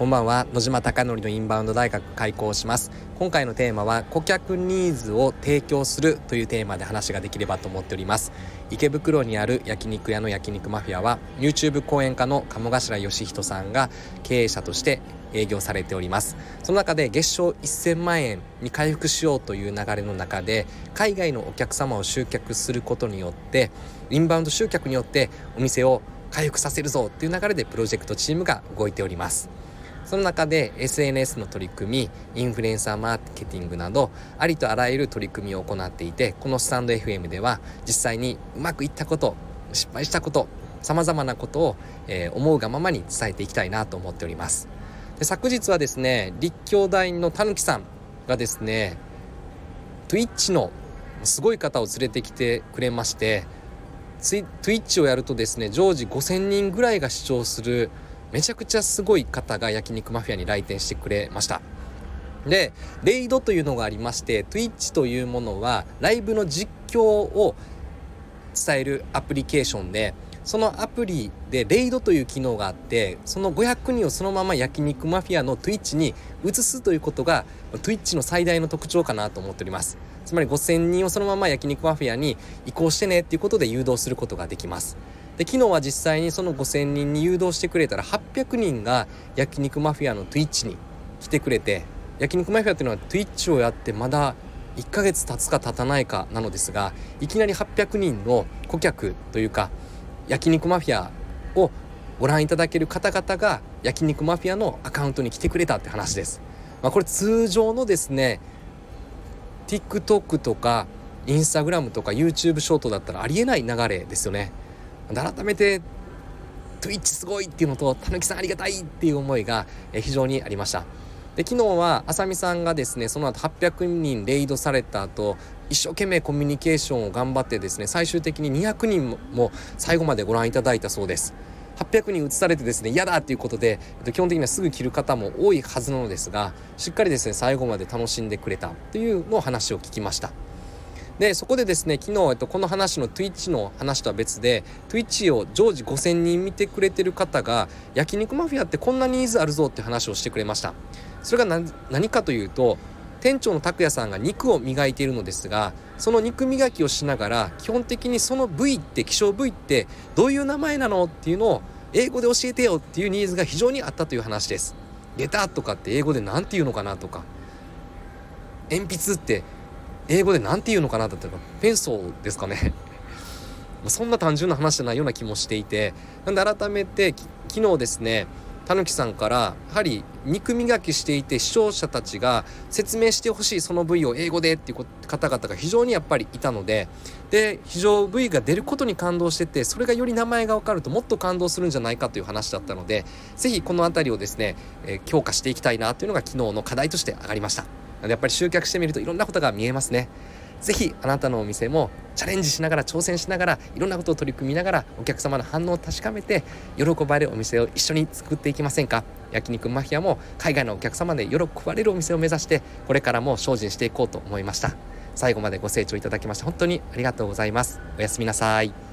こんばんは。野島貴則のインバウンド大学開校します。今回のテーマは顧客ニーズを提供するというテーマで話ができればと思っております。池袋にある焼肉屋の焼肉マフィアは YouTube 講演家の鴨頭義人さんが経営者として営業されております。その中で月賞1000万円に回復しようという流れの中で海外のお客様を集客することによってインバウンド集客によってお店を回復させるぞっていう流れでプロジェクトチームが動いております。その中で SNS の取り組みインフルエンサーマーケティングなどありとあらゆる取り組みを行っていてこのスタンド FM では実際にうまくいったこと失敗したことさまざまなことを、えー、思うがままに伝えていきたいなと思っております。で昨日はですね立教大のたぬきさんがですね Twitch のすごい方を連れてきてくれまして Twitch をやるとですね常時5,000人ぐらいが視聴するめちゃくちゃすごい方が焼肉マフィアに来店してくれました。でレイドというのがありまして Twitch というものはライブの実況を伝えるアプリケーションでそのアプリでレイドという機能があってその500人をそのまま焼肉マフィアの Twitch に移すということが Twitch の最大の特徴かなと思っております。つまり5000人をそのまま焼肉マフィアに移行してねっていうことで誘導することができます。で昨日は実際にその5,000人に誘導してくれたら800人が焼肉マフィアの Twitch に来てくれて焼肉マフィアっていうのは Twitch をやってまだ1ヶ月経つか経たないかなのですがいきなり800人の顧客というか焼肉マフィアをご覧いただける方々が焼肉マフィアのアカウントに来てくれたって話です。まあ、これ通常のですね TikTok とか Instagram とか YouTube ショートだったらありえない流れですよね。改めて Twitch すごいっていうのとたぬきさんありがたいっていう思いが非常にありました。で昨日はあさみさんがですねその後800人レイドされた後一生懸命コミュニケーションを頑張ってですね最終的に200人も最後までご覧いただいたそうです。800人移されてですね嫌だっていうことで基本的にはすぐ切る方も多いはずなのですがしっかりですね最後まで楽しんでくれたというのを話を聞きました。でそこでですね昨日、えっと、この話の Twitch の話とは別で Twitch を常時5000人見てくれてる方が焼肉マフィアってこんなニーズあるぞって話をしてくれました。それが何かというと店長の拓也さんが肉を磨いているのですがその肉磨きをしながら基本的にその部位って希少部位ってどういう名前なのっていうのを英語で教えてよっていうニーズが非常にあったという話です。ゲタとかって英語で何て言うのかなとか鉛筆って英語で何て言うのかなだったらペンソーですかね そんな単純な話じゃないような気もしていてなんで改めて昨日ですねたぬきさんからやはり肉磨きしていて視聴者たちが説明してほしいその部位を英語でっていう方々が非常にやっぱりいたのでで非常部位が出ることに感動しててそれがより名前が分かるともっと感動するんじゃないかという話だったので是非この辺りをですね、えー、強化していきたいなというのが昨日の課題として上がりました。やっぱり集客してみるといろんなことが見えますね。ぜひあなたのお店もチャレンジしながら挑戦しながらいろんなことを取り組みながらお客様の反応を確かめて喜ばれるお店を一緒に作っていきませんか。焼肉マフィアも海外のお客様で喜ばれるお店を目指してこれからも精進していこうと思いました。最後までご清聴いただきまして本当にありがとうございます。おやすみなさい。